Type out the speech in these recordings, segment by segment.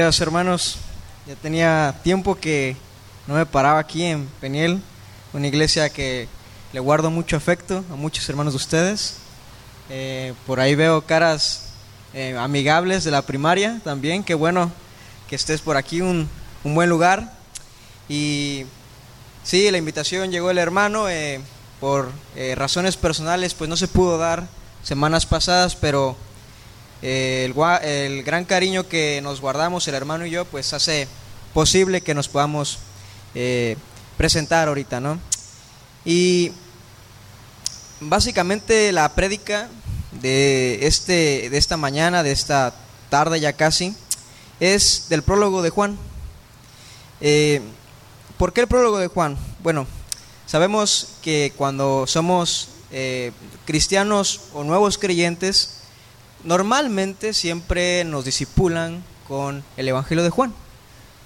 Hermanos, ya tenía tiempo que no me paraba aquí en Peniel, una iglesia que le guardo mucho afecto a muchos hermanos de ustedes. Eh, por ahí veo caras eh, amigables de la primaria también, qué bueno que estés por aquí, un, un buen lugar. Y sí, la invitación llegó el hermano, eh, por razones personales pues no se pudo dar semanas pasadas, pero el, gran cariño que nos guardamos el hermano y yo, pues hace posible que nos podamos eh, presentar ahorita, ¿no? Y básicamente la prédica de, este, de esta mañana, de esta tarde ya casi, es del prólogo de Juan. Eh, ¿Por qué el prólogo de Juan? Bueno, sabemos que cuando somos eh, cristianos o nuevos creyentes, normalmente siempre nos disipulan con el Evangelio de Juan,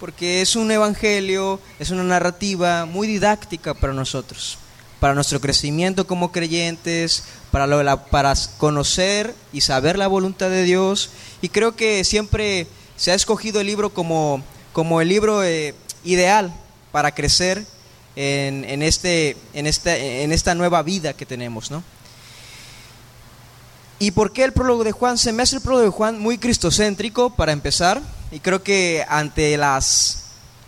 porque es un evangelio, es una narrativa muy didáctica para nosotros, para nuestro crecimiento como creyentes, para, para conocer y saber la voluntad de Dios. Y creo que siempre se ha escogido el libro como, como el libro eh, ideal para crecer en, en, este, en, esta, en esta nueva vida que tenemos, ¿no? ¿Y por qué el prólogo de Juan? Se me hace el prólogo de Juan muy cristocéntrico para empezar. Y creo que ante las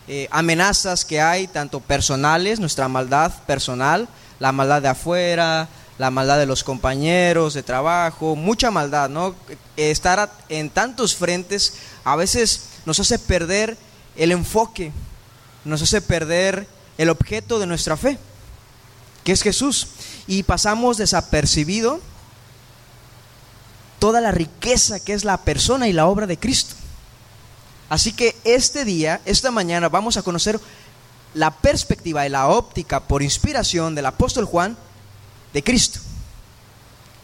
eh, amenazas que hay, tanto personales, nuestra maldad personal, la maldad de afuera, la maldad de los compañeros de trabajo, mucha maldad, ¿no? Estar en tantos frentes a veces nos hace perder el enfoque, nos hace perder el objeto de nuestra fe, que es Jesús. Y pasamos desapercibido toda la riqueza que es la persona y la obra de Cristo. Así que este día, esta mañana, vamos a conocer la perspectiva y la óptica por inspiración del apóstol Juan de Cristo,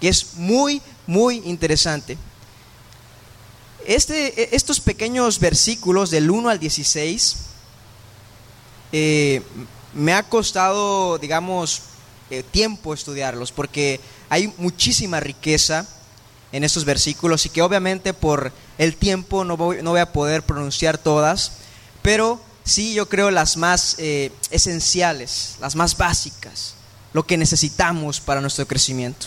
que es muy, muy interesante. Este, estos pequeños versículos del 1 al 16 eh, me ha costado, digamos, eh, tiempo estudiarlos, porque hay muchísima riqueza en estos versículos y que obviamente por el tiempo no voy, no voy a poder pronunciar todas, pero sí yo creo las más eh, esenciales, las más básicas, lo que necesitamos para nuestro crecimiento.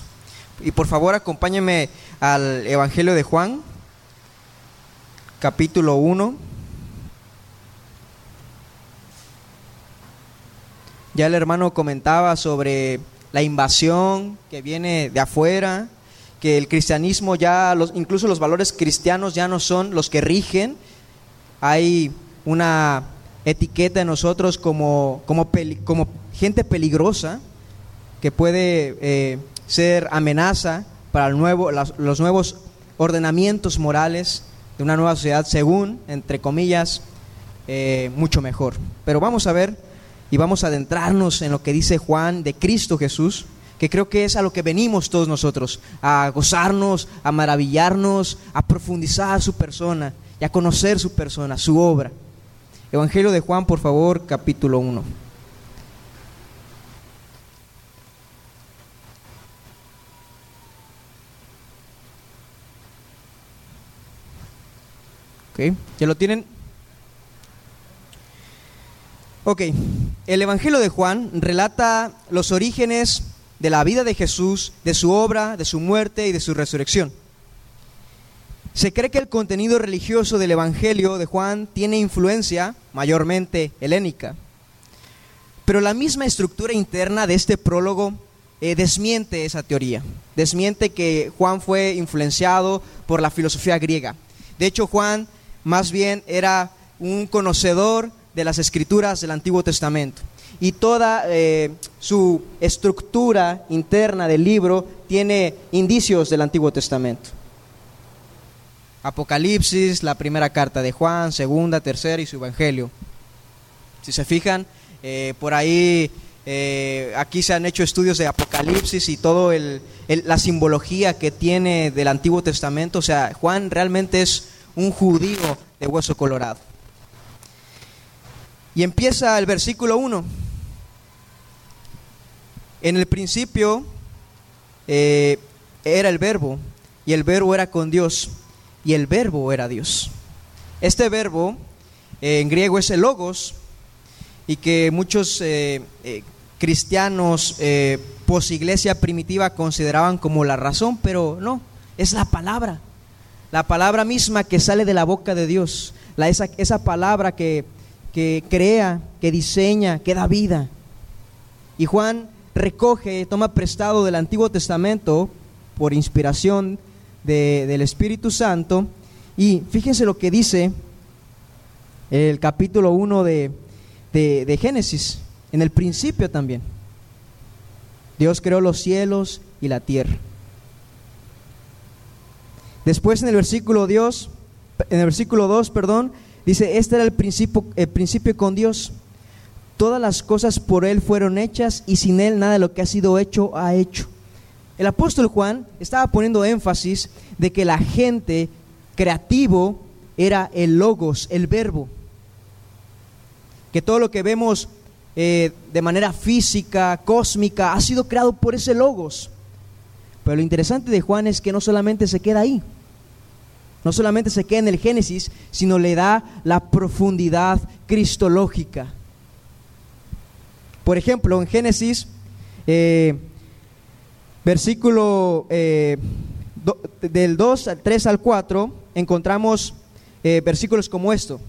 Y por favor acompáñenme al Evangelio de Juan, capítulo 1. Ya el hermano comentaba sobre la invasión que viene de afuera, que el cristianismo ya, los, incluso los valores cristianos ya no son los que rigen. Hay una etiqueta en nosotros como, como, como gente peligrosa que puede eh, ser amenaza para el nuevo, los nuevos ordenamientos morales de una nueva sociedad, según, entre comillas, eh, mucho mejor. Pero vamos a ver y vamos a adentrarnos en lo que dice Juan de Cristo Jesús que creo que es a lo que venimos todos nosotros, a gozarnos, a maravillarnos, a profundizar su persona y a conocer su persona, su obra. Evangelio de Juan, por favor, capítulo 1. Ok, ¿ya lo tienen? Ok, el Evangelio de Juan relata los orígenes de la vida de Jesús, de su obra, de su muerte y de su resurrección. Se cree que el contenido religioso del Evangelio de Juan tiene influencia mayormente helénica, pero la misma estructura interna de este prólogo eh, desmiente esa teoría, desmiente que Juan fue influenciado por la filosofía griega. De hecho, Juan más bien era un conocedor de las escrituras del Antiguo Testamento y toda eh, su estructura interna del libro tiene indicios del Antiguo Testamento. Apocalipsis, la primera carta de Juan, segunda, tercera y su Evangelio. Si se fijan, eh, por ahí eh, aquí se han hecho estudios de Apocalipsis y todo la simbología que tiene del Antiguo Testamento. O sea, Juan realmente es un judío de hueso colorado. Y empieza el versículo 1. En el principio eh, era el verbo, y el verbo era con Dios, y el verbo era Dios. Este verbo eh, en griego es el logos y que muchos eh, eh, cristianos posiglesia primitiva consideraban como la razón, pero no, es la palabra, la palabra misma que sale de la boca de Dios, esa, esa palabra que, que crea, que diseña, que da vida. Y Juan recoge, toma prestado del Antiguo Testamento por inspiración del Espíritu Santo. Y fíjense lo que dice el capítulo 1 de, de Génesis, en el principio también. Dios creó los cielos y la tierra. Después en el versículo Dios, en el versículo 2, perdón, dice, este era el principio, el principio con Dios. Todas las cosas por Él fueron hechas y sin Él nada de lo que ha sido hecho ha hecho. El apóstol Juan estaba poniendo énfasis de que la gente creativo era el logos, el verbo. Que todo lo que vemos eh, de manera física, cósmica, ha sido creado por ese logos. Pero lo interesante de Juan es que no solamente se queda ahí, no solamente se queda en el Génesis, sino le da la profundidad cristológica. Por ejemplo, en Génesis, eh, versículo eh, del 2 al 3 al 4, encontramos eh, versículos como esto.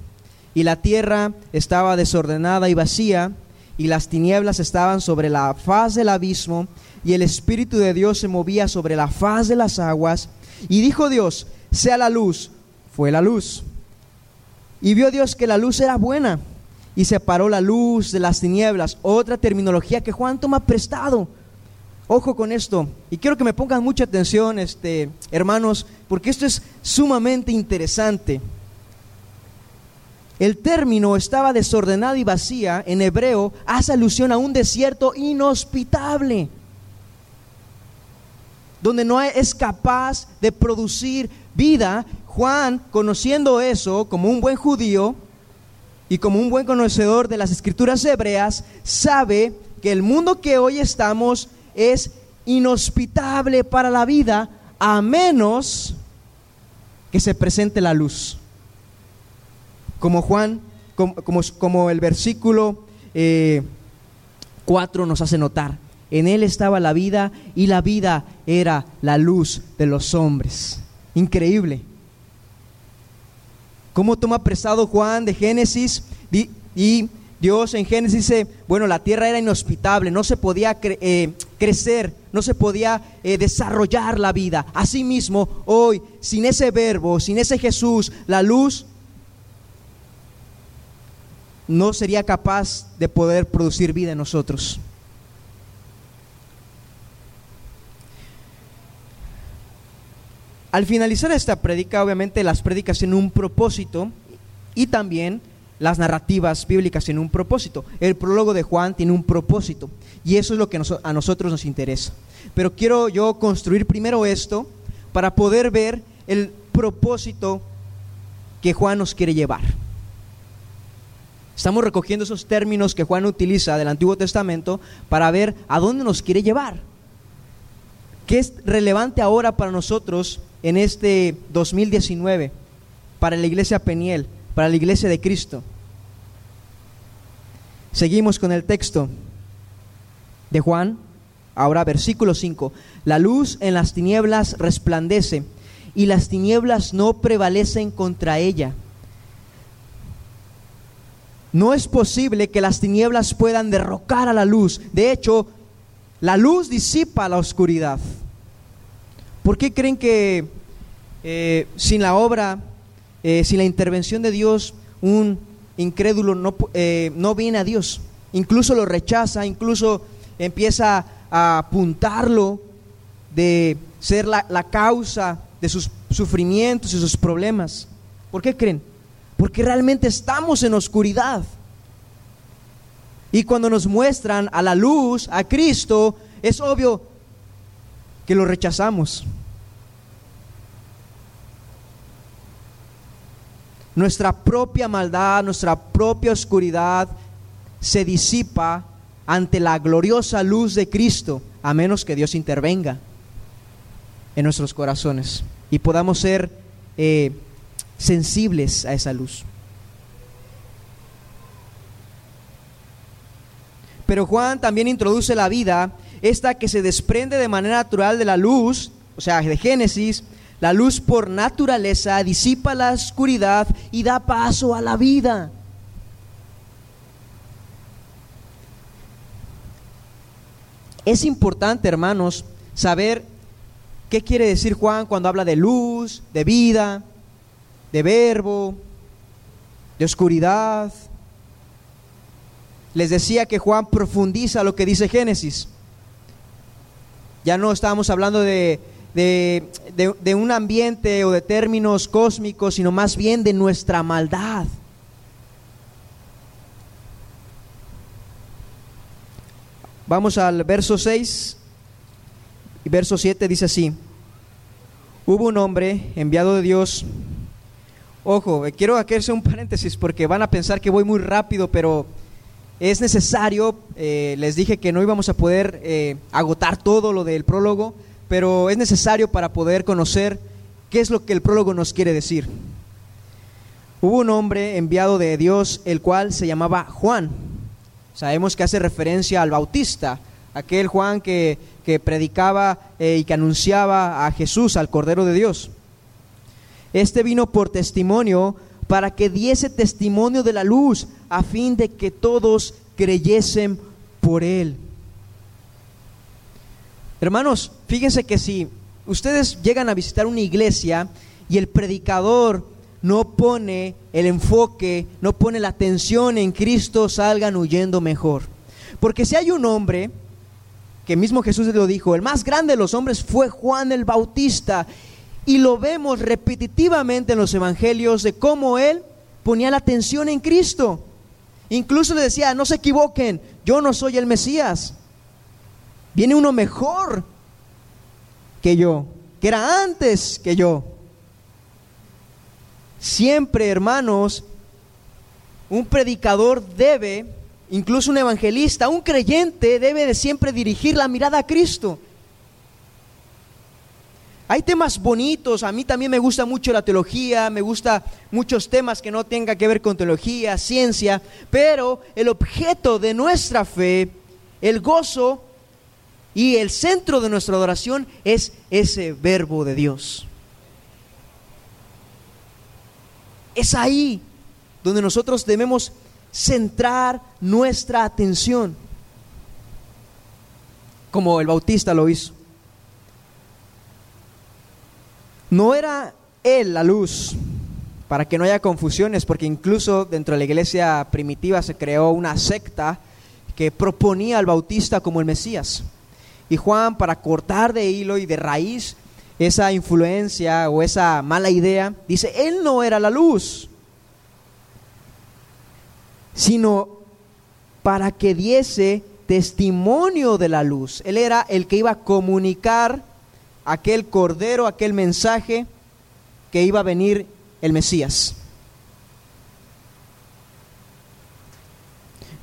Y la tierra estaba desordenada y vacía, y las tinieblas estaban sobre la faz del abismo, y el Espíritu de Dios se movía sobre la faz de las aguas. Y dijo Dios, sea la luz. Fue la luz. Y vio Dios que la luz era buena, y separó la luz de las tinieblas. Otra terminología que Juan toma prestado. Ojo con esto, y quiero que me pongan mucha atención, este, hermanos, porque esto es sumamente interesante. El término estaba desordenada y vacía en hebreo hace alusión a un desierto inhospitable, donde no es capaz de producir vida. Juan, conociendo eso como un buen judío y como un buen conocedor de las escrituras hebreas, sabe que el mundo que hoy estamos es inhospitable para la vida a menos que se presente la luz como Juan, como, el versículo 4 eh, nos hace notar. En él estaba la vida y la vida era la luz de los hombres. Increíble. ¿Cómo toma prestado Juan de Génesis? Y Dios en Génesis dice, bueno, la tierra era inhospitable, no se podía eh, crecer, no se podía eh, desarrollar la vida. Asimismo, hoy, sin ese verbo, sin ese Jesús, la luz no sería capaz de poder producir vida en nosotros. Al finalizar esta prédica, obviamente las prédicas tienen un propósito y también las narrativas bíblicas tienen un propósito. El prólogo de Juan tiene un propósito y eso es lo que a nosotros nos interesa. Pero quiero yo construir primero esto para poder ver el propósito que Juan nos quiere llevar. Estamos recogiendo esos términos que Juan utiliza del Antiguo Testamento para ver a dónde nos quiere llevar. ¿Qué es relevante ahora para nosotros en este 2019? Para la iglesia Peniel, para la iglesia de Cristo. Seguimos con el texto de Juan, ahora versículo 5. La luz en las tinieblas resplandece y las tinieblas no prevalecen contra ella. No es posible que las tinieblas puedan derrocar a la luz. De hecho, la luz disipa la oscuridad. ¿Por qué creen que eh, sin la obra, eh, sin la intervención de Dios, un incrédulo no, eh, no viene a Dios? Incluso lo rechaza, incluso empieza a apuntarlo de ser la, la causa de sus sufrimientos y sus problemas. ¿Por qué creen? Porque realmente estamos en oscuridad. Y cuando nos muestran a la luz, a Cristo, es obvio que lo rechazamos. Nuestra propia maldad, nuestra propia oscuridad se disipa ante la gloriosa luz de Cristo, a menos que Dios intervenga en nuestros corazones y podamos ser eh, sensibles a esa luz. Pero Juan también introduce la vida, esta que se desprende de manera natural de la luz, o sea, de Génesis, la luz por naturaleza disipa la oscuridad y da paso a la vida. Es importante, hermanos, saber qué quiere decir Juan cuando habla de luz, de vida, de verbo, de oscuridad. Les decía que Juan profundiza lo que dice Génesis. Ya no estamos hablando de, de, un ambiente o de términos cósmicos, sino más bien de nuestra maldad. Vamos al verso 6 y verso 7 dice así. Hubo un hombre enviado de Dios. Ojo, eh, quiero hacerse un paréntesis porque van a pensar que voy muy rápido, pero es necesario, eh, les dije que no íbamos a poder eh, agotar todo lo del prólogo, pero es necesario para poder conocer qué es lo que el prólogo nos quiere decir. Hubo un hombre enviado de Dios, el cual se llamaba Juan. Sabemos que hace referencia al Bautista, aquel Juan que, predicaba eh, y que anunciaba a Jesús, al Cordero de Dios. Este vino por testimonio para que diese testimonio de la luz, a fin de que todos creyesen por él. Hermanos, fíjense que si ustedes llegan a visitar una iglesia y el predicador no pone el enfoque, no pone la atención en Cristo, salgan huyendo mejor. Porque si hay un hombre, que mismo Jesús lo dijo, el más grande de los hombres fue Juan el Bautista, y lo vemos repetitivamente en los evangelios de cómo él ponía la atención en Cristo. Incluso le decía, no se equivoquen, yo no soy el Mesías. Viene uno mejor que yo, que era antes que yo. Siempre, hermanos, un predicador debe, incluso un evangelista, un creyente debe de siempre dirigir la mirada a Cristo. Hay temas bonitos, a mí también me gusta mucho la teología, me gusta muchos temas que no tengan que ver con teología, ciencia, pero el objeto de nuestra fe, el gozo y el centro de nuestra adoración es ese verbo de Dios. Es ahí donde nosotros debemos centrar nuestra atención, como el bautista lo hizo. No era él la luz, para que no haya confusiones, porque incluso dentro de la iglesia primitiva se creó una secta que proponía al bautista como el Mesías. Y Juan, para cortar de hilo y de raíz esa influencia o esa mala idea, dice, él no era la luz, sino para que diese testimonio de la luz. Él era el que iba a comunicar aquel cordero, aquel mensaje que iba a venir el Mesías.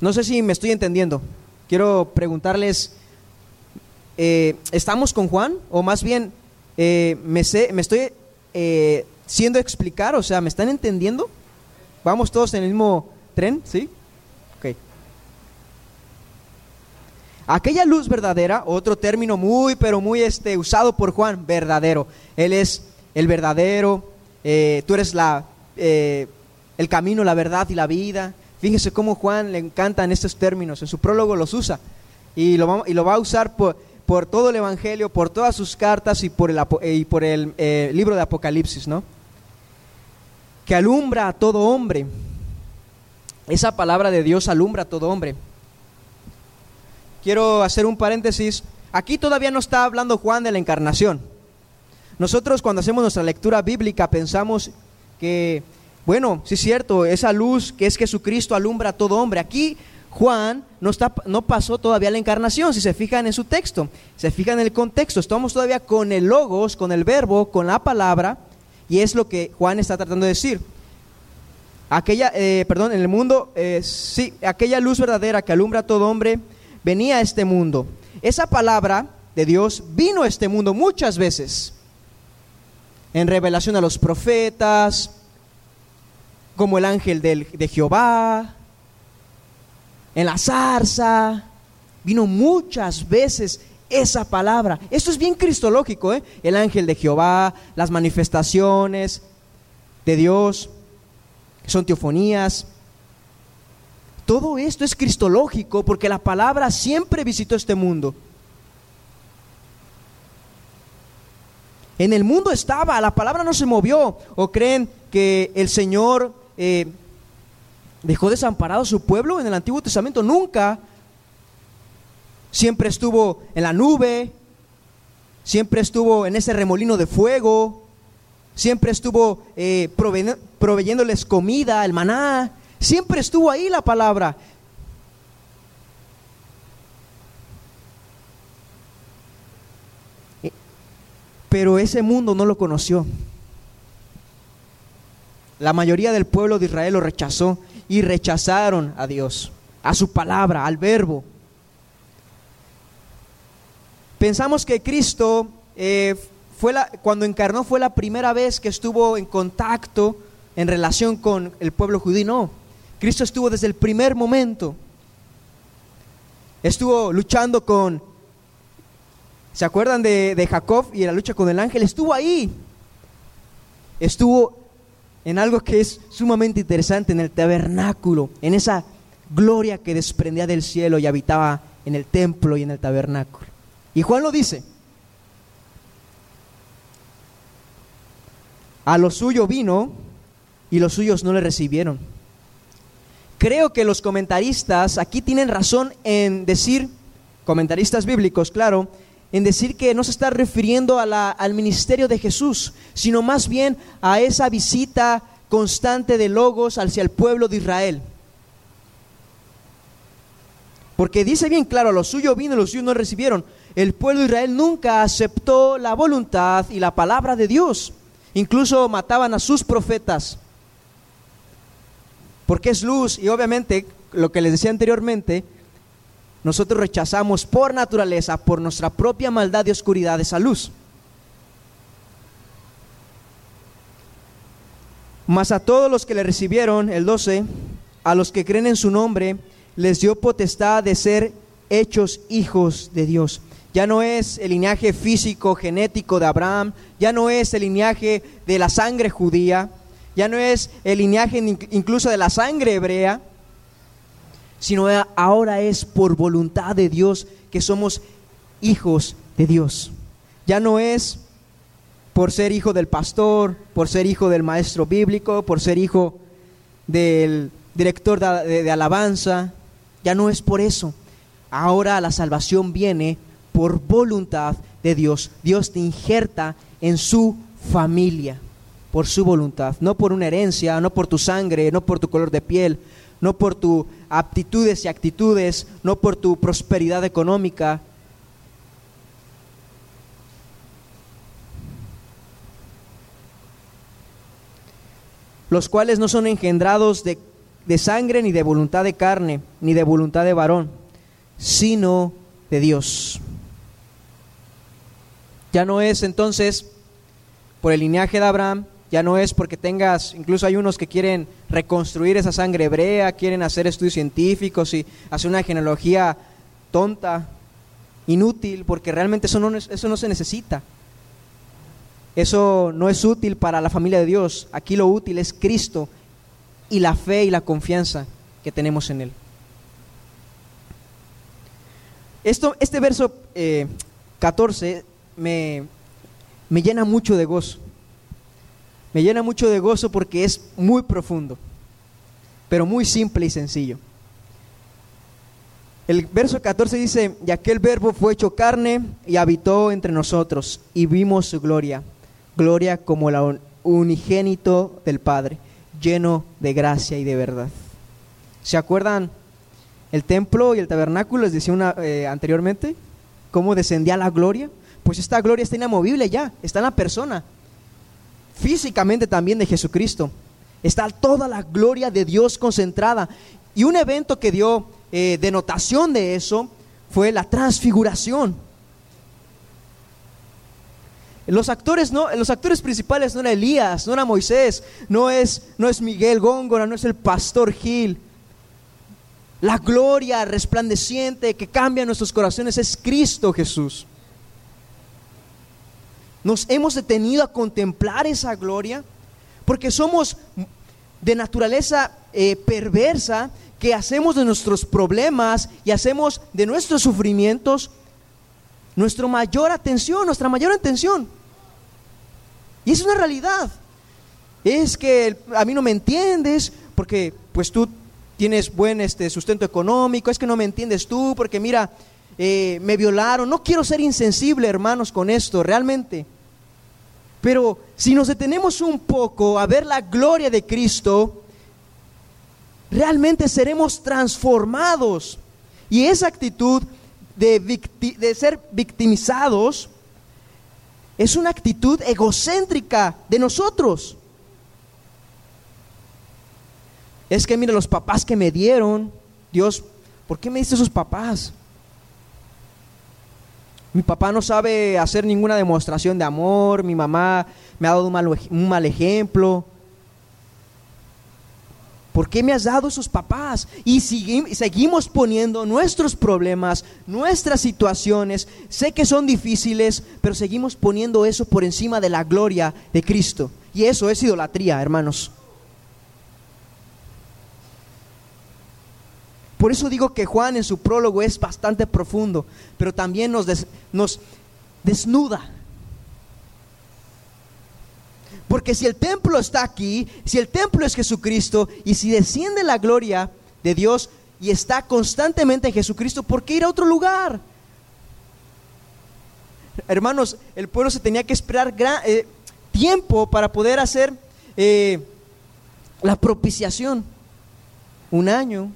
No sé si me estoy entendiendo. Quiero preguntarles, eh, ¿estamos con Juan? O más bien, eh, me, me, estoy eh, siendo explicar, o sea, ¿me están entendiendo? ¿Vamos todos en el mismo tren? ¿Sí? Aquella luz verdadera, otro término muy, pero muy este, usado por Juan, verdadero. Él es el verdadero, eh, tú eres la, eh, el camino, la verdad y la vida. Fíjese cómo Juan le encantan estos términos, en su prólogo los usa y lo va, y lo va a usar por, por, todo el Evangelio, por todas sus cartas y por el, y por el eh, libro de Apocalipsis, ¿no? Que alumbra a todo hombre. Esa palabra de Dios alumbra a todo hombre quiero hacer un paréntesis. Aquí todavía no está hablando Juan de la encarnación. Nosotros cuando hacemos nuestra lectura bíblica pensamos que, bueno, sí es cierto, esa luz que es Jesucristo alumbra a todo hombre. Aquí Juan no, está, no pasó todavía la encarnación, si se fijan en su texto, se fijan en el contexto, estamos todavía con el logos, con el verbo, con la palabra, y es lo que Juan está tratando de decir. Aquella, eh, perdón, en el mundo, eh, sí, aquella luz verdadera que alumbra a todo hombre, venía a este mundo. Esa palabra de Dios vino a este mundo muchas veces. En revelación a los profetas, como el ángel del, de Jehová, en la zarza, vino muchas veces esa palabra. Esto es bien cristológico, ¿eh? El ángel de Jehová, las manifestaciones de Dios, son teofonías. Todo esto es cristológico porque la palabra siempre visitó este mundo. En el mundo estaba, la palabra no se movió. ¿O creen que el Señor eh, dejó desamparado a su pueblo en el Antiguo Testamento? Nunca. Siempre estuvo en la nube, siempre estuvo en ese remolino de fuego, siempre estuvo eh, proveyéndoles comida, el maná, siempre estuvo ahí la palabra. Pero ese mundo no lo conoció. La mayoría del pueblo de Israel lo rechazó y rechazaron a Dios, a su palabra, al verbo. Pensamos que Cristo, eh, fue la, cuando encarnó, fue la primera vez que estuvo en contacto, en relación con el pueblo judío. No, Cristo estuvo desde el primer momento. Estuvo luchando con ¿Se acuerdan de, Jacob y la lucha con el ángel? Estuvo ahí. Estuvo en algo que es sumamente interesante, en el tabernáculo, en esa gloria que desprendía del cielo y habitaba en el templo y en el tabernáculo. Y Juan lo dice. A lo suyo vino y los suyos no le recibieron. Creo que los comentaristas aquí tienen razón en decir, comentaristas bíblicos, claro, en decir que no se está refiriendo al ministerio de Jesús, sino más bien a esa visita constante de Logos hacia el pueblo de Israel. Porque dice bien claro, los suyos vino, los suyos no recibieron. El pueblo de Israel nunca aceptó la voluntad y la palabra de Dios. Incluso mataban a sus profetas. Porque es luz y obviamente lo que les decía anteriormente, nosotros rechazamos por naturaleza, por nuestra propia maldad y oscuridad esa luz. Mas a todos los que le recibieron, el 12, a los que creen en su nombre, les dio potestad de ser hechos hijos de Dios. Ya no es el linaje físico, genético de Abraham, ya no es el linaje de la sangre judía, ya no es el linaje incluso de la sangre hebrea, sino ahora es por voluntad de Dios que somos hijos de Dios. Ya no es por ser hijo del pastor, por ser hijo del maestro bíblico, por ser hijo del director de, alabanza, ya no es por eso. Ahora la salvación viene por voluntad de Dios. Dios te injerta en su familia por su voluntad, no por una herencia, no por tu sangre, no por tu color de piel, no por tus aptitudes y actitudes, no por tu prosperidad económica. Los cuales no son engendrados de, de sangre, ni de voluntad de carne, ni de voluntad de varón, sino de Dios. Ya no es entonces por el linaje de Abraham, ya no es porque tengas, incluso hay unos que quieren reconstruir esa sangre hebrea, quieren hacer estudios científicos y hacer una genealogía tonta, inútil, porque realmente eso no, eso no se necesita. Eso no es útil para la familia de Dios. Aquí lo útil es Cristo y la fe y la confianza que tenemos en Él. Esto, este verso 14 eh, me, me llena mucho de gozo me llena mucho de gozo porque es muy profundo, pero muy simple y sencillo. El verso 14 dice, y aquel verbo fue hecho carne y habitó entre nosotros y vimos su gloria, gloria como la unigénito del Padre, lleno de gracia y de verdad. ¿Se acuerdan el templo y el tabernáculo, les decía una, eh, anteriormente, cómo descendía la gloria? Pues esta gloria está inamovible ya, está en la persona, físicamente también de Jesucristo. Está toda la gloria de Dios concentrada. Y un evento que dio eh, denotación de eso fue la transfiguración. Los actores, no, los actores principales no era Elías, no era Moisés, no es, no es Miguel Góngora, no es el pastor Gil. La gloria resplandeciente que cambia nuestros corazones es Cristo Jesús. Nos hemos detenido a contemplar esa gloria porque somos de naturaleza eh, perversa que hacemos de nuestros problemas y hacemos de nuestros sufrimientos nuestra mayor atención, nuestra mayor atención. Y es una realidad. Es que a mí no me entiendes porque pues tú tienes buen este, sustento económico, es que no me entiendes tú porque mira, eh, me violaron. No quiero ser insensible, hermanos, con esto, realmente. Pero si nos detenemos un poco a ver la gloria de Cristo, realmente seremos transformados. Y esa actitud de, ser victimizados es una actitud egocéntrica de nosotros. Es que mire los papás que me dieron, Dios, ¿por qué me diste esos papás? Mi papá no sabe hacer ninguna demostración de amor, mi mamá me ha dado un mal ejemplo. ¿Por qué me has dado esos papás? Y seguimos poniendo nuestros problemas, nuestras situaciones, sé que son difíciles, pero seguimos poniendo eso por encima de la gloria de Cristo. Y eso es idolatría, hermanos. Por eso digo que Juan en su prólogo es bastante profundo, pero también nos, nos desnuda porque si el templo está aquí, si el templo es Jesucristo y si desciende la gloria de Dios y está constantemente en Jesucristo, ¿por qué ir a otro lugar? Hermanos, el pueblo se tenía que esperar eh, tiempo para poder hacer eh, la propiciación. Un año.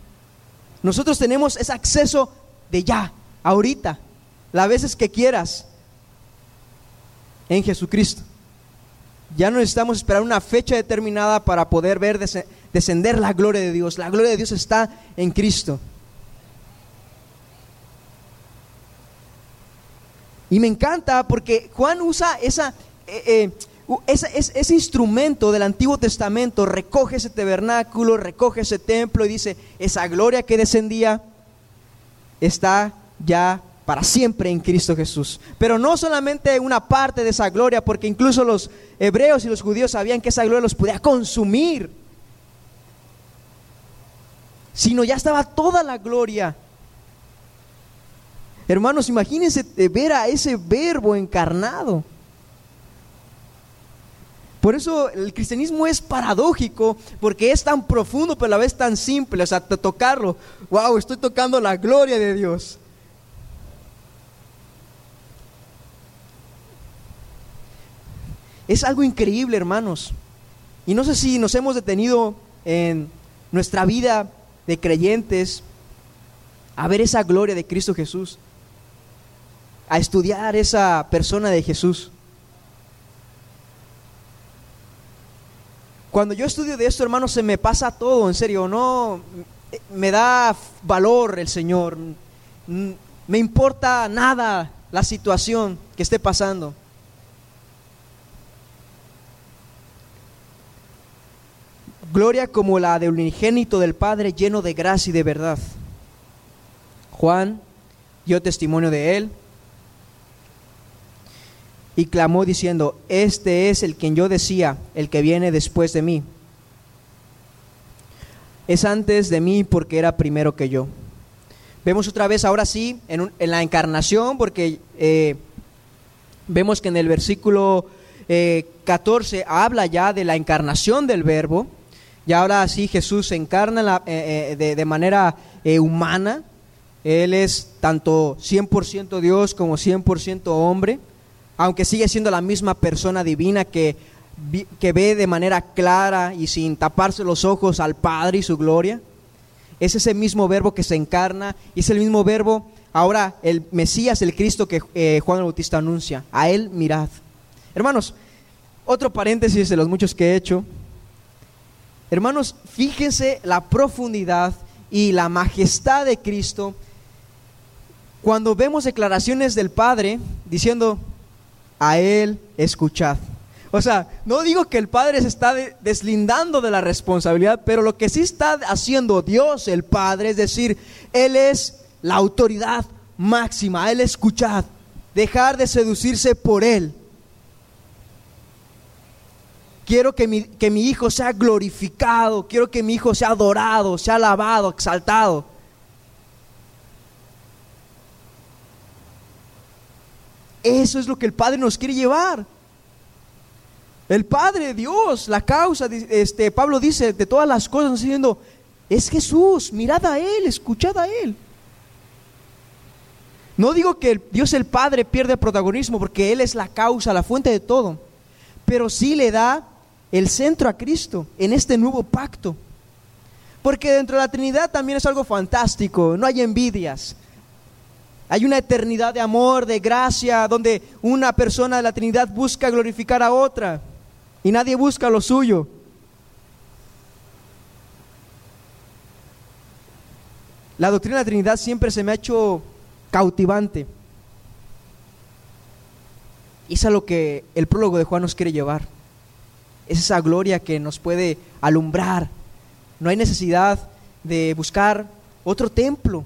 Nosotros tenemos ese acceso de ya, ahorita, las veces que quieras, en Jesucristo. Ya no necesitamos esperar una fecha determinada para poder ver descender la gloria de Dios. La gloria de Dios está en Cristo. Y me encanta porque Juan usa esa, eh, eh, ese instrumento del Antiguo Testamento, recoge ese tabernáculo, recoge ese templo y dice, esa gloria que descendía está ya para siempre en Cristo Jesús. Pero no solamente una parte de esa gloria, porque incluso los hebreos y los judíos sabían que esa gloria los podía consumir, sino ya estaba toda la gloria. Hermanos, imagínense ver a ese verbo encarnado. Por eso el cristianismo es paradójico, porque es tan profundo, pero a la vez tan simple. O sea, tocarlo, wow, estoy tocando la gloria de Dios. Es algo increíble, hermanos. Y no sé si nos hemos detenido en nuestra vida de creyentes a ver esa gloria de Cristo Jesús, a estudiar esa persona de Jesús. Cuando yo estudio de esto, hermanos, se me pasa todo, en serio, no me da valor el Señor, me importa nada la situación que esté pasando. Gloria como la de unigénito del Padre lleno de gracia y de verdad. Juan dio testimonio de él y clamó diciendo, este es el quien yo decía, el que viene después de mí. Es antes de mí porque era primero que yo. Vemos otra vez ahora sí en, la encarnación porque eh, vemos que en el versículo 14 eh, habla ya de la encarnación del verbo y ahora sí Jesús se encarna eh, eh, de, manera humana. Él es tanto 100% Dios como 100% hombre, aunque sigue siendo la misma persona divina que, que ve de manera clara y sin taparse los ojos al Padre y su gloria. Es ese mismo verbo que se encarna y es el mismo verbo, ahora el Mesías, el Cristo que Juan el Bautista anuncia. A él mirad. Hermanos, otro paréntesis de los muchos que he hecho. Hermanos, fíjense la profundidad y la majestad de Cristo cuando vemos declaraciones del Padre diciendo, a Él escuchad. O sea, no digo que el Padre se está deslindando de la responsabilidad, pero lo que sí está haciendo Dios, el Padre, es decir, Él es la autoridad máxima, Él escuchad, dejar de seducirse por Él. Quiero que mi, que mi hijo sea glorificado, quiero que mi hijo sea adorado, sea alabado, exaltado. Eso es lo que el Padre nos quiere llevar. El Padre, Dios, la causa, este, Pablo dice, de todas las cosas, diciendo, es Jesús, mirad a Él, escuchad a Él. No digo que Dios el Padre pierde protagonismo porque Él es la causa, la fuente de todo, pero sí le da el centro a Cristo en este nuevo pacto. Porque dentro de la Trinidad también es algo fantástico, no hay envidias. Hay una eternidad de amor, de gracia, donde una persona de la Trinidad busca glorificar a otra y nadie busca lo suyo. La doctrina de la Trinidad siempre se me ha hecho cautivante. Y es a lo que el prólogo de Juan nos quiere llevar. Es esa gloria que nos puede alumbrar. No hay necesidad de buscar otro templo.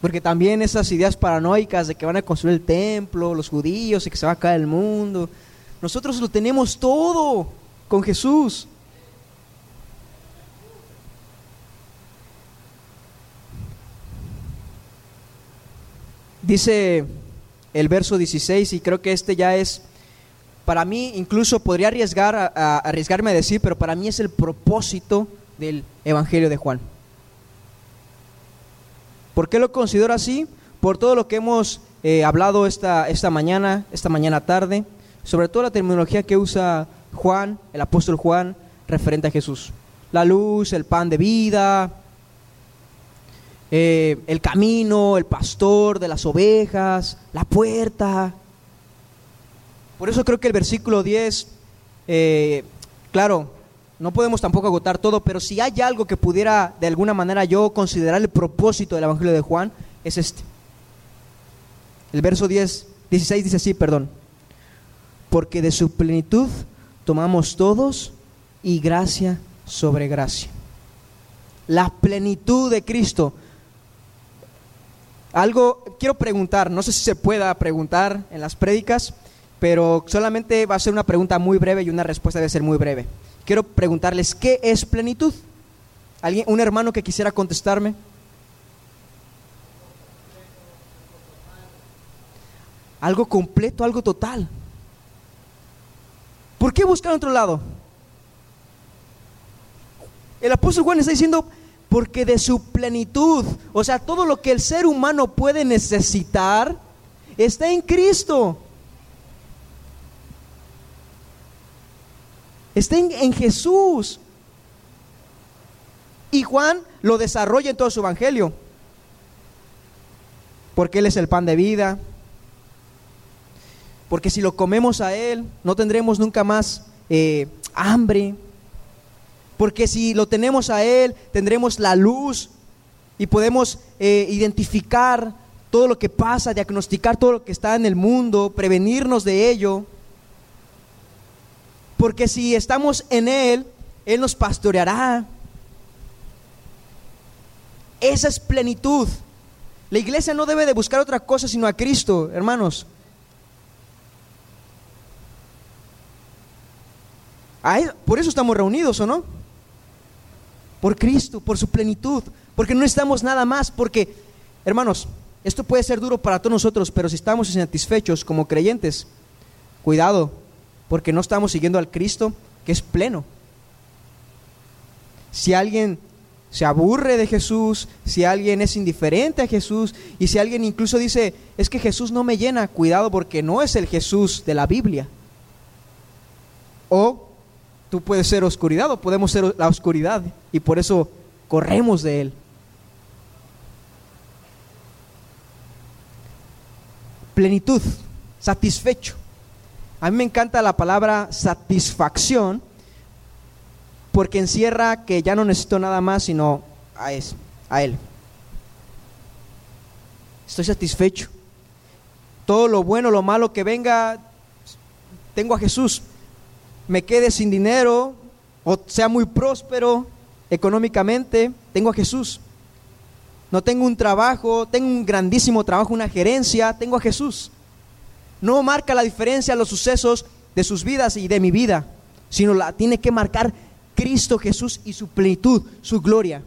Porque también esas ideas paranoicas de que van a construir el templo, los judíos y que se va a caer el mundo, nosotros lo tenemos todo con Jesús. Dice el verso 16 y creo que este ya es, para mí incluso podría arriesgar a, arriesgarme a decir, pero para mí es el propósito del Evangelio de Juan. ¿Por qué lo considero así? Por todo lo que hemos eh, hablado esta, esta mañana, esta mañana tarde sobre todo la terminología que usa Juan, el apóstol Juan, referente a Jesús. La luz, el pan de vida, eh, el camino, el pastor de las ovejas, la puerta. Por eso creo que el versículo 10, eh, claro, no podemos tampoco agotar todo, pero si hay algo que pudiera de alguna manera yo considerar el propósito del Evangelio de Juan, es este. El verso 10, 16 dice así, perdón porque de su plenitud tomamos todos y gracia sobre gracia. La plenitud de Cristo. Algo quiero preguntar, no sé si se pueda preguntar en las prédicas, pero solamente va a ser una pregunta muy breve y una respuesta debe ser muy breve. Quiero preguntarles, ¿qué es plenitud? ¿Alguien, un hermano que quisiera contestarme? Algo completo, algo total. ¿Por qué buscar otro lado? El apóstol Juan está diciendo, porque de su plenitud, o sea, todo lo que el ser humano puede necesitar, está en Cristo. Está en, Jesús. Y Juan lo desarrolla en todo su evangelio. Porque Él es el pan de vida, porque si lo comemos a Él, no tendremos nunca más eh, hambre. Porque si lo tenemos a Él, tendremos la luz y podemos eh, identificar todo lo que pasa, diagnosticar todo lo que está en el mundo, prevenirnos de ello. Porque si estamos en Él, Él nos pastoreará. Esa es plenitud. La iglesia no debe de buscar otra cosa sino a Cristo, hermanos. por eso estamos reunidos, ¿o no? Por Cristo, por su plenitud, porque no estamos nada más, porque, hermanos, esto puede ser duro para todos nosotros, pero si estamos insatisfechos como creyentes, cuidado, porque no estamos siguiendo al Cristo que es pleno. Si alguien se aburre de Jesús, si alguien es indiferente a Jesús y si alguien incluso dice, es que Jesús no me llena, cuidado porque no es el Jesús de la Biblia. O Tú puedes ser oscuridad o podemos ser la oscuridad y por eso corremos de Él. Plenitud, satisfecho. A mí me encanta la palabra satisfacción porque encierra que ya no necesito nada más sino a, a Él. Estoy satisfecho. todo lo bueno, lo malo que venga, tengo a Jesús. Me quede sin dinero o sea muy próspero económicamente, tengo a Jesús. No tengo un trabajo, tengo un grandísimo trabajo, una gerencia, tengo a Jesús. No marca la diferencia los sucesos de sus vidas y de mi vida, sino la tiene que marcar Cristo Jesús y su plenitud, su gloria.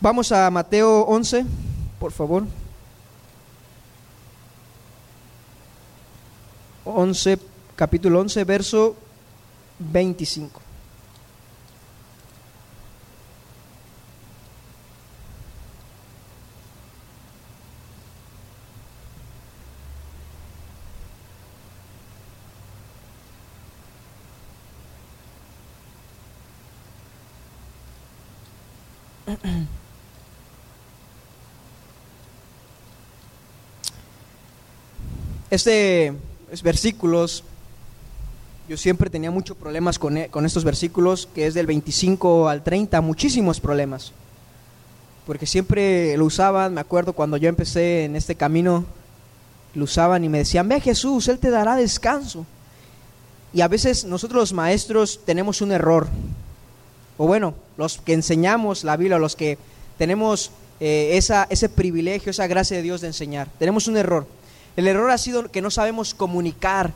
Vamos a Mateo 11, por favor. 11, capítulo 11, verso 25. Este versículos, yo siempre tenía muchos problemas con, e, con estos versículos, que es del 25 al 30, muchísimos problemas. Porque siempre lo usaban, me acuerdo cuando yo empecé en este camino, lo usaban y me decían, ve Jesús, Él te dará descanso. Y a veces nosotros los maestros tenemos un error. O bueno, los que enseñamos la Biblia, los que tenemos eh, esa, ese privilegio, esa gracia de Dios de enseñar, tenemos un error. El error ha sido que no sabemos comunicar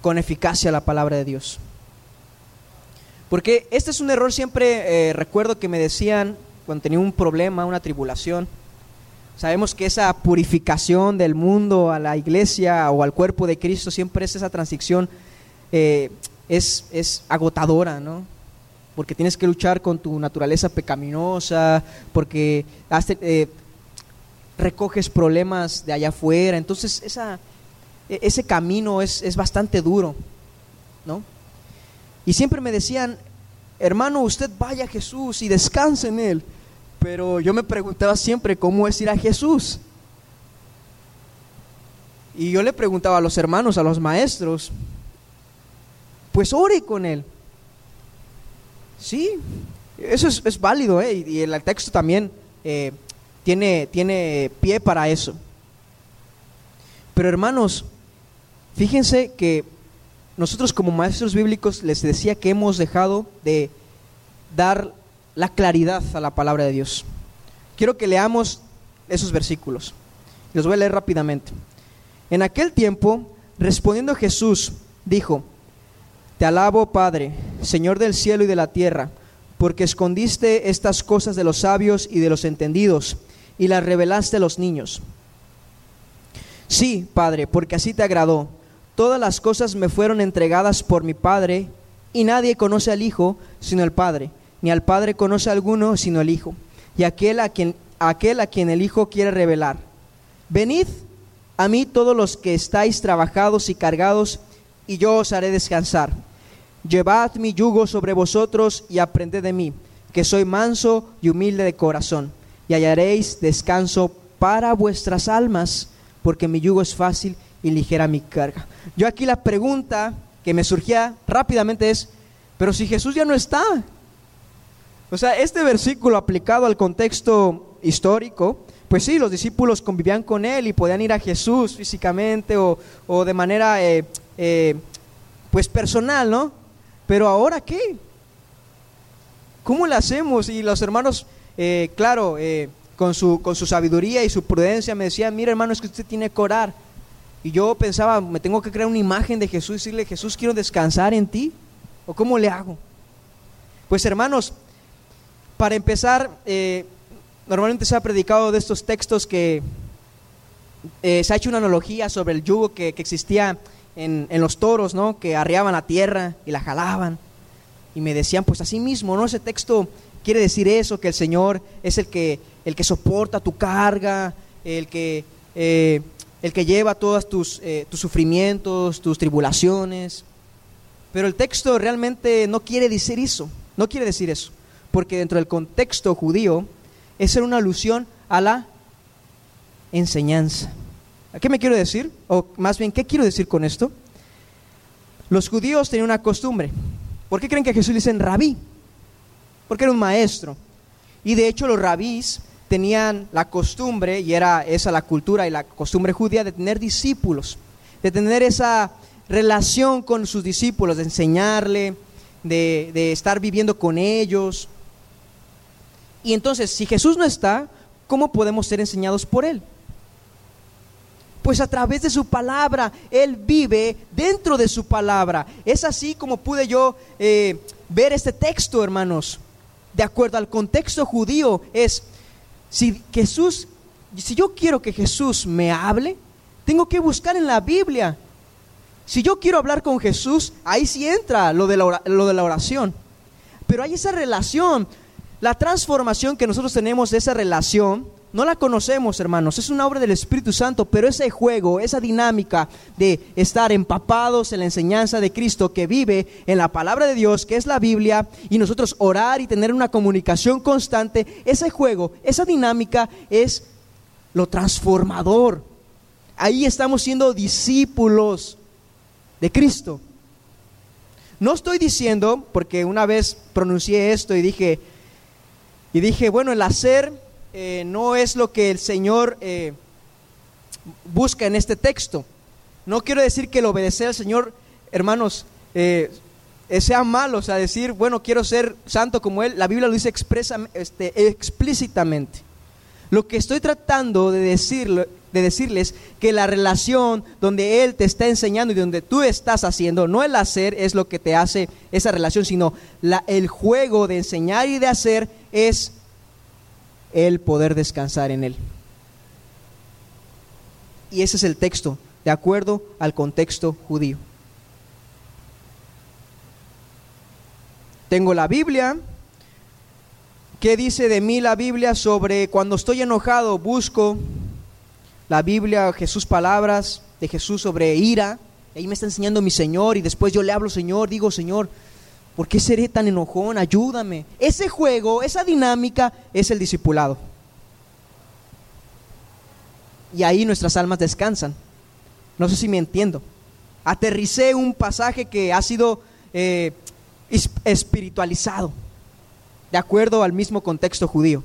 con eficacia la palabra de Dios. Porque este es un error siempre, eh, recuerdo que me decían cuando tenía un problema, una tribulación, sabemos que esa purificación del mundo a la iglesia o al cuerpo de Cristo siempre es esa transición, eh, es, es agotadora, ¿no? Porque tienes que luchar con tu naturaleza pecaminosa, porque eh, recoges problemas de allá afuera. Entonces esa, e, ese camino es, es bastante duro, ¿no? Y siempre me decían, hermano, usted vaya a Jesús y descanse en Él. Pero yo me preguntaba siempre cómo es ir a Jesús. Y yo le preguntaba a los hermanos, a los maestros, pues ore con Él. Sí, eso es, es válido, ¿eh? y, el texto también eh, tiene, tiene pie para eso. Pero hermanos, fíjense que nosotros como maestros bíblicos les decía que hemos dejado de dar la claridad a la palabra de Dios. Quiero que leamos esos versículos. Los voy a leer rápidamente. En aquel tiempo, respondiendo Jesús, dijo, Te alabo, Padre, Señor del cielo y de la tierra, porque escondiste estas cosas de los sabios y de los entendidos y las revelaste a los niños. Sí, Padre, porque así te agradó. Todas las cosas me fueron entregadas por mi Padre, y nadie conoce al Hijo sino el Padre, ni al Padre conoce a alguno sino el Hijo, y aquel a quien, aquel a quien el Hijo quiere revelar. Venid a mí todos los que estáis trabajados y cargados, y yo os haré descansar. Llevad mi yugo sobre vosotros y aprended de mí, que soy manso y humilde de corazón y hallaréis descanso para vuestras almas, porque mi yugo es fácil y ligera mi carga. Yo aquí la pregunta que me surgía rápidamente es, pero si Jesús ya no está, o sea, este versículo aplicado al contexto histórico, pues sí, los discípulos convivían con él y podían ir a Jesús físicamente o, de manera, eh, eh, pues personal, ¿no? Pero ahora qué? ¿Cómo lo hacemos? Y los hermanos eh, claro, eh, con, su, con su sabiduría y su prudencia me decía, mira hermano, es que usted tiene que orar. Y yo pensaba, me tengo que crear una imagen de Jesús y decirle, Jesús, quiero descansar en ti. ¿O cómo le hago? Pues hermanos, para empezar, eh, normalmente se ha predicado de estos textos que se ha hecho una analogía sobre el yugo que, existía en, en, los toros, ¿no? Que arriaban la tierra y la jalaban. Y me decían, pues así mismo, ¿no? Ese texto Quiere decir eso, que el Señor es el que, el que soporta tu carga, el que, eh, el que lleva todos tus, eh, tus sufrimientos, tus tribulaciones. Pero el texto realmente no quiere decir eso, no quiere decir eso, porque dentro del contexto judío es una alusión a la enseñanza. ¿A qué me quiero decir? O más bien, ¿qué quiero decir con esto? Los judíos tenían una costumbre. ¿Por qué creen que Jesús dice rabí? Porque era un maestro. Y de hecho los rabís tenían la costumbre, y era esa la cultura y la costumbre judía, de tener discípulos, de tener esa relación con sus discípulos, de enseñarle, de, estar viviendo con ellos. Y entonces, si Jesús no está, ¿cómo podemos ser enseñados por Él? Pues a través de su palabra, Él vive dentro de su palabra. Es así como pude yo eh, ver este texto, hermanos. De acuerdo al contexto judío, es, si Jesús, si yo quiero que Jesús me hable, tengo que buscar en la Biblia. Si yo quiero hablar con Jesús, ahí sí entra lo de la, lo de la oración. Pero hay esa relación, la transformación que nosotros tenemos de esa relación no la conocemos, hermanos, es una obra del Espíritu Santo, pero ese juego, esa dinámica de estar empapados en la enseñanza de Cristo que vive en la palabra de Dios, que es la Biblia, y nosotros orar y tener una comunicación constante, ese juego, esa dinámica es lo transformador. Ahí estamos siendo discípulos de Cristo. No estoy diciendo, porque una vez pronuncié esto y dije, y dije, bueno, el hacer eh, no es lo que el Señor eh, busca en este texto. No quiero decir que el obedecer al Señor, hermanos, eh, sea malo, o sea, decir, bueno, quiero ser santo como Él. La Biblia lo dice expresa, este, explícitamente. Lo que estoy tratando de, decirlo, de decirles que la relación donde Él te está enseñando y donde tú estás haciendo, no el hacer es lo que te hace esa relación, sino la, el juego de enseñar y de hacer es el poder descansar en Él. Y ese es el texto, de acuerdo al contexto judío. Tengo la Biblia. ¿Qué dice de mí la Biblia sobre cuando estoy enojado? Busco la Biblia, Jesús palabras de Jesús sobre ira. Ahí me está enseñando mi Señor y después yo le hablo, Señor, digo, Señor, ¿Por qué seré tan enojón? Ayúdame. Ese juego, esa dinámica es el discipulado. Y ahí nuestras almas descansan. No sé si me entiendo. Aterricé un pasaje que ha sido eh, espiritualizado, de acuerdo al mismo contexto judío.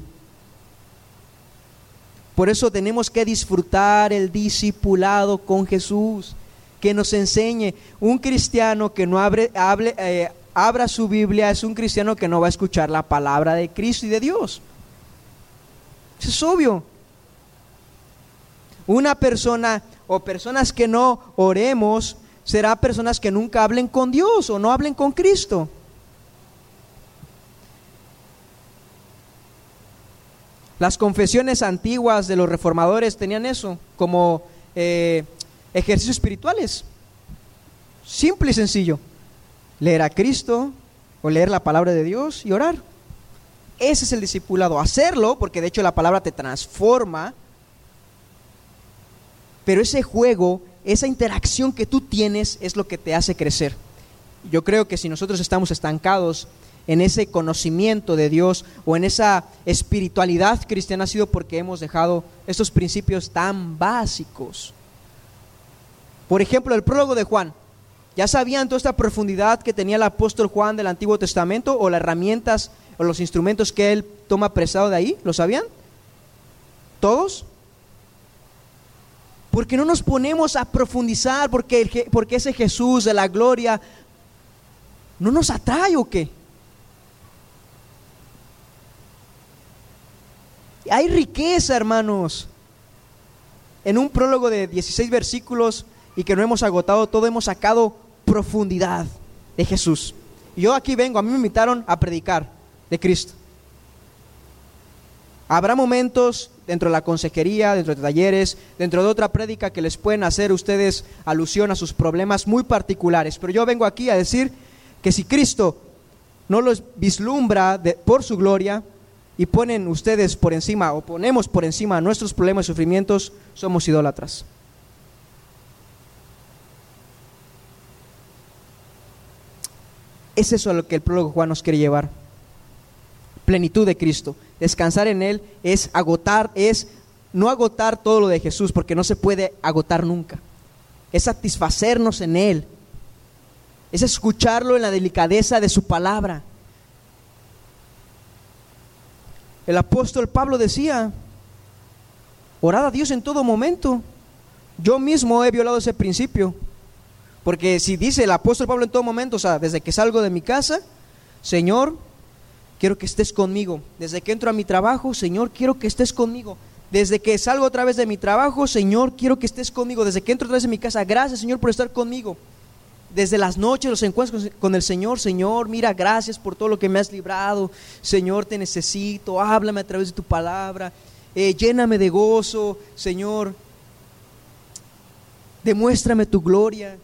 Por eso tenemos que disfrutar el discipulado con Jesús, que nos enseñe. Un cristiano que no hable, eh, abra su Biblia es un cristiano que no va a escuchar la palabra de Cristo y de Dios. Eso es obvio. Una persona o personas que no oremos será personas que nunca hablen con Dios o no hablen con Cristo. Las confesiones antiguas de los reformadores tenían eso como eh, ejercicios espirituales. Simple y sencillo leer a Cristo o leer la palabra de Dios y orar. Ese es el discipulado, hacerlo, porque de hecho la palabra te transforma, pero ese juego, esa interacción que tú tienes es lo que te hace crecer. Yo creo que si nosotros estamos estancados en ese conocimiento de Dios o en esa espiritualidad cristiana ha sido porque hemos dejado estos principios tan básicos. Por ejemplo, el prólogo de Juan. ¿Ya sabían toda esta profundidad que tenía el apóstol Juan del Antiguo Testamento o las herramientas o los instrumentos que él toma prestado de ahí? ¿Lo sabían? ¿Todos? Porque no nos ponemos a profundizar porque, porque ese Jesús de la gloria no nos atrae o qué? Hay riqueza, hermanos. En un prólogo de 16 versículos y que no hemos agotado todo, hemos sacado profundidad de Jesús. Yo aquí vengo, a mí me invitaron a predicar de Cristo. Habrá momentos dentro de la consejería, dentro de talleres, dentro de otra prédica que les pueden hacer ustedes alusión a sus problemas muy particulares. Pero yo vengo aquí a decir que si Cristo no los vislumbra por su gloria y ponen ustedes por encima o ponemos por encima nuestros problemas y sufrimientos, somos idólatras. Es eso a lo que el prólogo Juan nos quiere llevar. Plenitud de Cristo. Descansar en Él es agotar, es no agotar todo lo de Jesús, porque no se puede agotar nunca. Es satisfacernos en Él. Es escucharlo en la delicadeza de su palabra. El apóstol Pablo decía, orad a Dios en todo momento. Yo mismo he violado ese principio. Porque si dice el apóstol Pablo en todo momento, o sea, desde que salgo de mi casa, Señor, quiero que estés conmigo. Desde que entro a mi trabajo, Señor, quiero que estés conmigo. Desde que salgo otra vez de mi trabajo, Señor, quiero que estés conmigo. Desde que entro otra vez en mi casa, gracias, Señor, por estar conmigo. Desde las noches, los encuentros con el Señor, Señor, mira, gracias por todo lo que me has librado. Señor, te necesito, háblame a través de tu palabra. Eh, lléname de gozo, Señor. Demuéstrame tu gloria.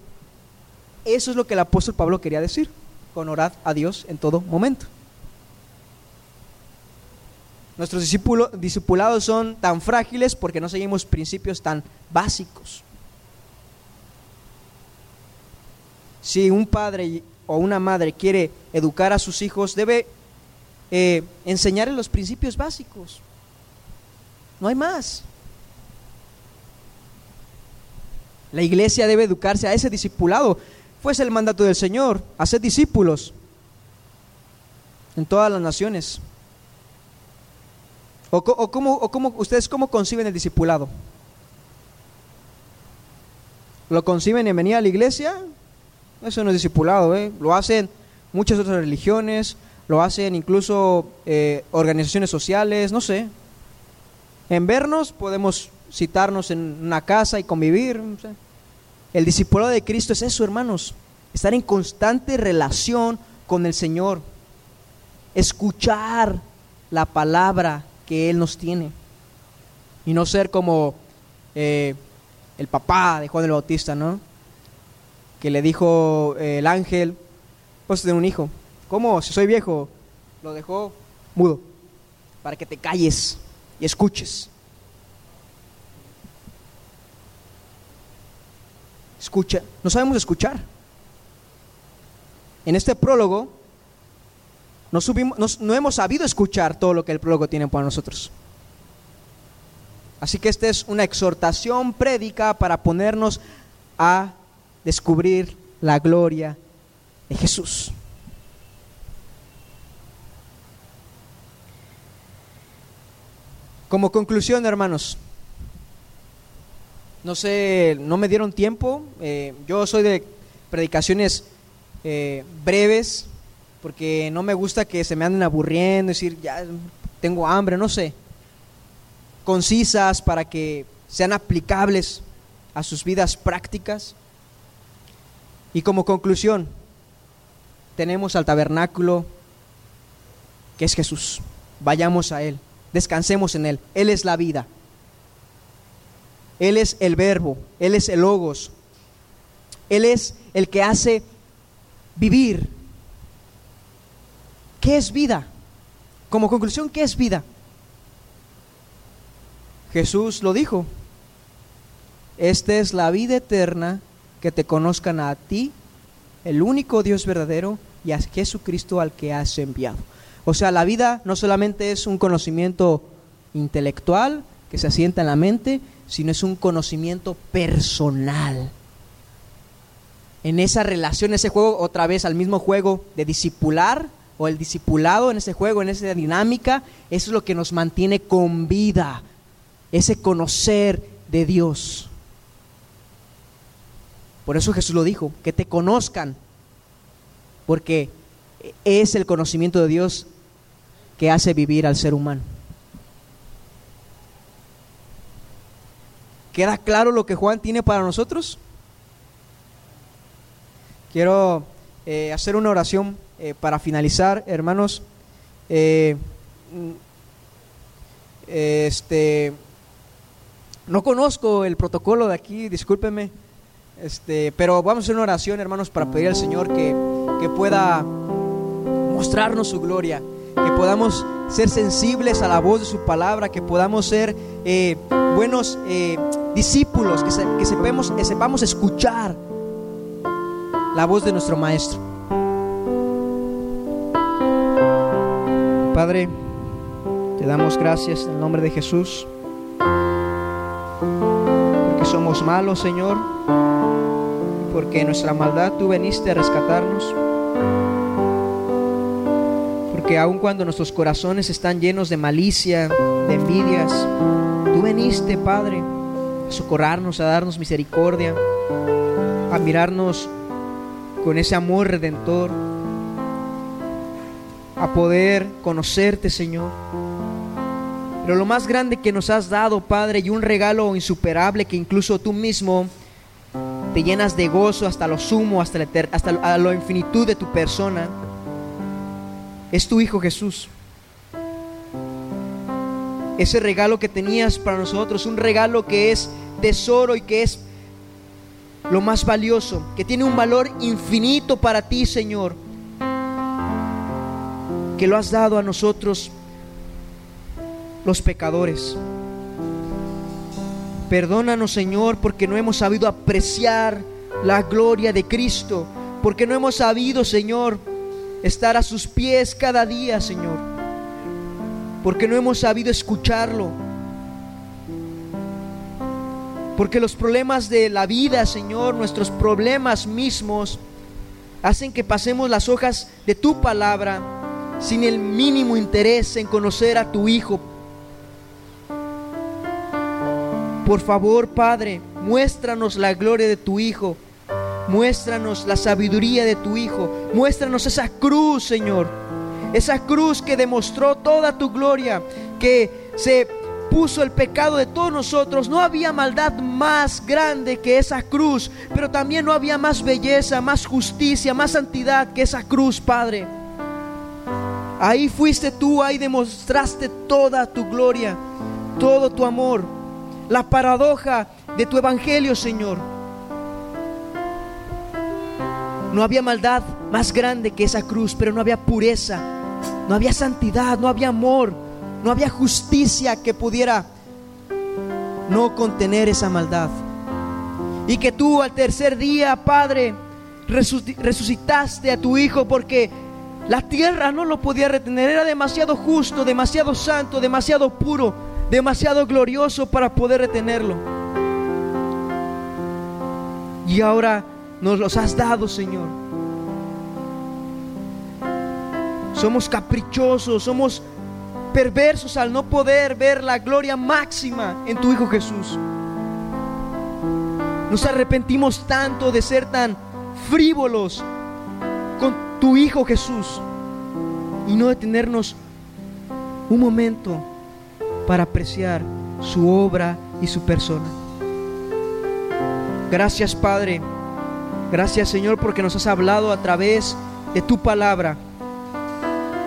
Eso es lo que el apóstol Pablo quería decir, con orad a Dios en todo momento. Nuestros discipulados son tan frágiles porque no seguimos principios tan básicos. Si un padre o una madre quiere educar a sus hijos, debe eh, enseñarles los principios básicos. No hay más. La iglesia debe educarse a ese discipulado. Fue el mandato del Señor, hacer discípulos en todas las naciones. ¿O, cómo, ustedes cómo conciben el discipulado? ¿Lo conciben en venir a la iglesia? Eso no es discipulado, ¿eh? Lo hacen muchas otras religiones, lo hacen incluso eh, organizaciones sociales, no sé. En vernos podemos citarnos en una casa y convivir. El discipulado de Cristo es eso, hermanos. Estar en constante relación con el Señor. Escuchar la palabra que Él nos tiene. Y no ser como eh, el papá de Juan el Bautista, ¿no? Que le dijo eh, el ángel, pues tener un hijo. ¿Cómo? Si soy viejo, lo dejó mudo, para que te calles y escuches. Escucha, no sabemos escuchar. En este prólogo no, hemos sabido escuchar todo lo que el prólogo tiene para nosotros. Así que esta es una exhortación prédica para ponernos a descubrir la gloria de Jesús. Como conclusión, hermanos, no sé, no me dieron tiempo. Eh, yo soy de predicaciones eh, breves, porque no me gusta que se me anden aburriendo, decir, ya tengo hambre, no sé. Concisas para que sean aplicables a sus vidas prácticas. Y como conclusión, tenemos al tabernáculo que es Jesús. Vayamos a Él, descansemos en Él. Él es la vida. Él es el verbo, Él es el logos. Él es el que hace vivir ¿Qué es vida? Como conclusión, ¿qué es vida? Jesús lo dijo. Esta es la vida eterna, que te conozcan a ti, el único Dios verdadero, y a Jesucristo al que has enviado. O sea, la vida no solamente es un conocimiento intelectual que se asienta en la mente, sino es un conocimiento personal. En esa relación, ese juego, otra vez al mismo juego de discipular, o el discipulado en ese juego, en esa dinámica, eso es lo que nos mantiene con vida, ese conocer de Dios. Por eso Jesús lo dijo, que te conozcan, porque es el conocimiento de Dios que hace vivir al ser humano. ¿Queda claro lo que Juan tiene para nosotros? Quiero eh, hacer una oración eh, para finalizar, hermanos, eh, este, no conozco el protocolo de aquí, discúlpeme, este, pero vamos a hacer una oración, hermanos, para pedir al Señor que, que pueda mostrarnos su gloria, que podamos ser sensibles a la voz de su palabra, que podamos ser eh, buenos discípulos, que, sepamos, que sepamos escuchar la voz de nuestro Maestro. Padre, te damos gracias en el nombre de Jesús, porque somos malos, Señor, porque en nuestra maldad tú veniste a rescatarnos, Porque aun cuando nuestros corazones están llenos de malicia, de envidias, tú veniste, Padre, a socorrarnos, a darnos misericordia, a mirarnos con ese amor redentor, a poder conocerte, Señor. Pero lo más grande que nos has dado, Padre, y un regalo insuperable que incluso tú mismo te llenas de gozo hasta lo sumo, hasta, la hasta a lo infinitud de tu persona, es tu Hijo Jesús. Ese regalo que tenías para nosotros, un regalo que es tesoro y que es lo más valioso, que tiene un valor infinito para ti, Señor, que lo has dado a nosotros los pecadores. Perdónanos, Señor, porque no hemos sabido apreciar la gloria de Cristo, porque no hemos sabido, Señor, estar a sus pies cada día, Señor, porque no hemos sabido escucharlo, porque los problemas de la vida, Señor, nuestros problemas mismos, hacen que pasemos las hojas de tu palabra sin el mínimo interés en conocer a tu Hijo por favor, Padre, muéstranos la gloria de tu Hijo. Muéstranos la sabiduría de tu Hijo. Muéstranos esa cruz, Señor. Esa cruz que demostró toda tu gloria, que se puso el pecado de todos nosotros. No había maldad más grande que esa cruz, pero también no había más belleza, más justicia, más santidad que esa cruz, Padre. Ahí fuiste tú, ahí demostraste toda tu gloria, todo tu amor la paradoja de tu evangelio, Señor. No había maldad más grande que esa cruz, pero no había pureza, no había santidad, no había amor, no había justicia que pudiera no contener esa maldad. Y que tú al tercer día, Padre, resucitaste a tu Hijo porque la tierra no lo podía retener, era demasiado justo, demasiado santo, demasiado puro demasiado glorioso para poder retenerlo. Y ahora nos los has dado, Señor. Somos caprichosos, somos perversos al no poder ver la gloria máxima en tu Hijo Jesús. Nos arrepentimos tanto de ser tan frívolos con tu Hijo Jesús y no detenernos un momento para apreciar su obra y su persona. Gracias Padre, gracias Señor porque nos has hablado a través de tu palabra,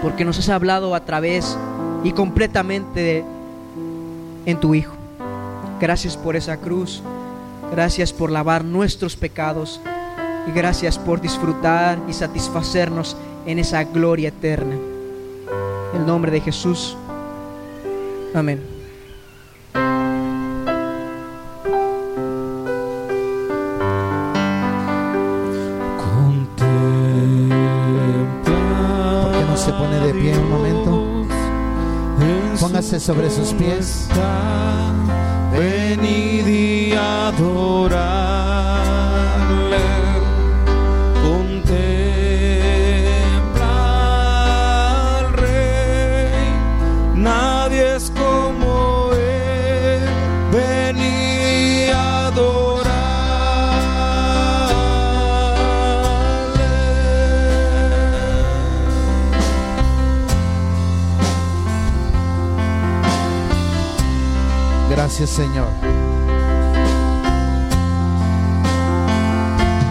porque nos has hablado a través y completamente en tu Hijo. Gracias por esa cruz, gracias por lavar nuestros pecados y gracias por disfrutar y satisfacernos en esa gloria eterna. En el nombre de Jesús. Amén. Sobre sus pies. Venid y Gracias Señor.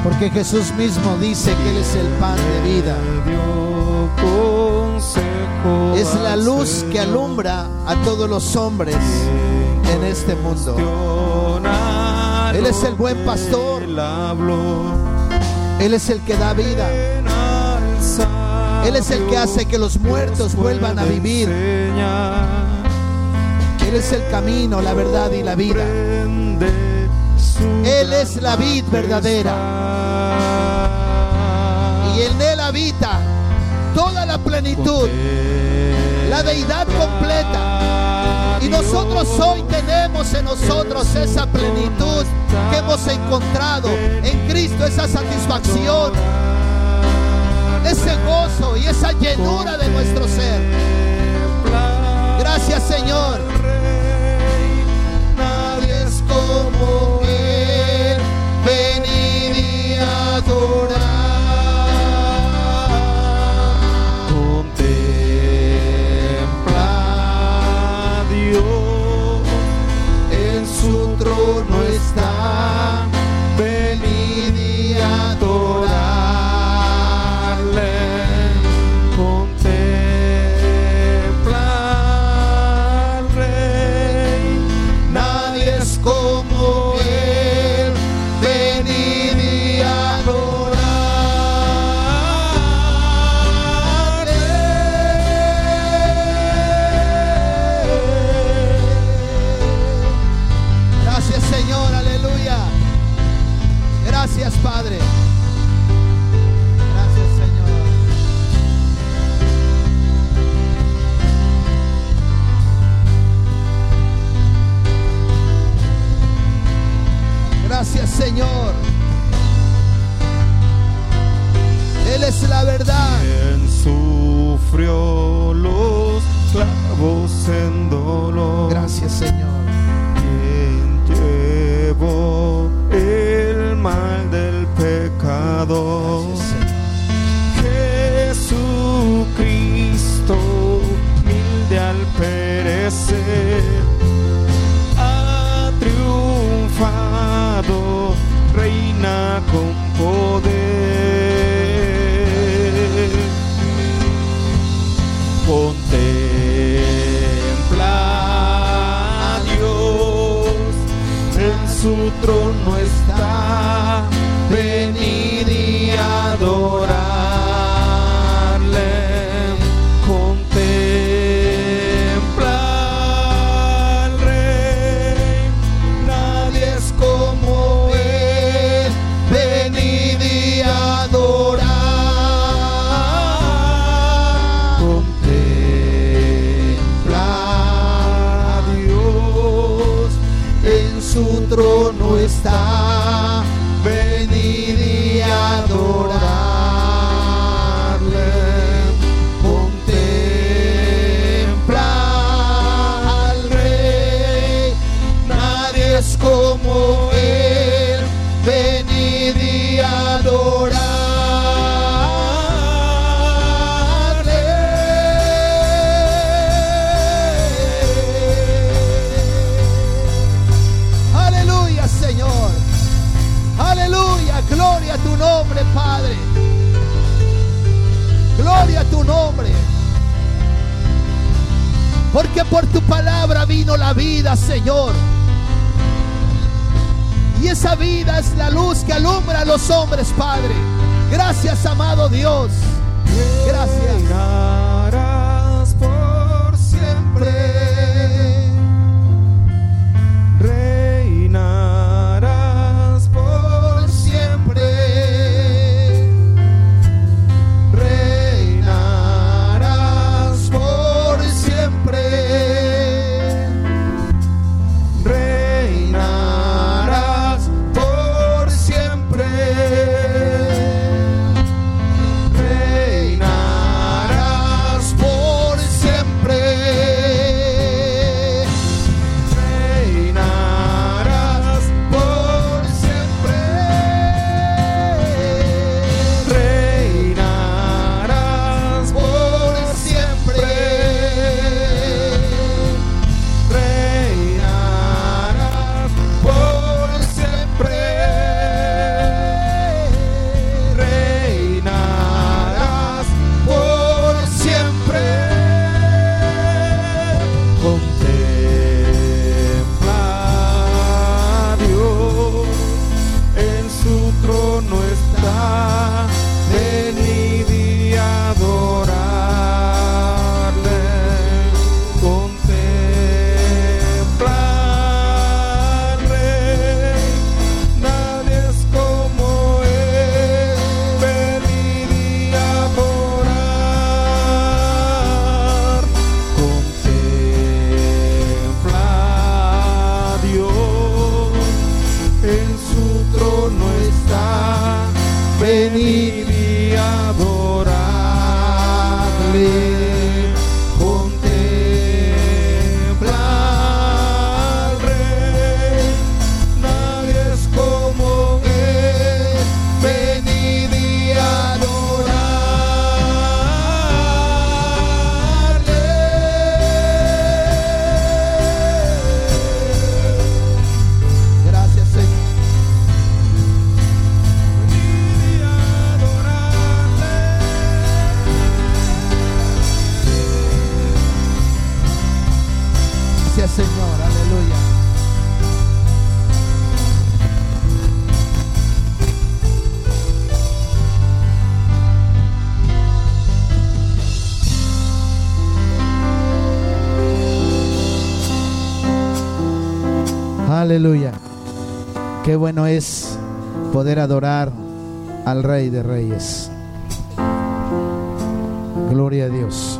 Porque Jesús mismo dice que Él es el pan de vida. Es la luz que alumbra a todos los hombres en este mundo. Él es el buen pastor. Él es el que da vida. Él es el que hace que los muertos vuelvan a vivir. Él es el camino, la verdad y la vida. Él es la vid verdadera. Y en Él habita toda la plenitud, la deidad completa. Y nosotros hoy tenemos en nosotros esa plenitud que hemos encontrado en Cristo, esa satisfacción, ese gozo y esa llenura de nuestro ser. Gracias Señor. horas Señor. Y esa vida es la luz que alumbra a los hombres, Padre. Gracias, amado Dios. Gracias. Es poder adorar al Rey de Reyes. Gloria a Dios.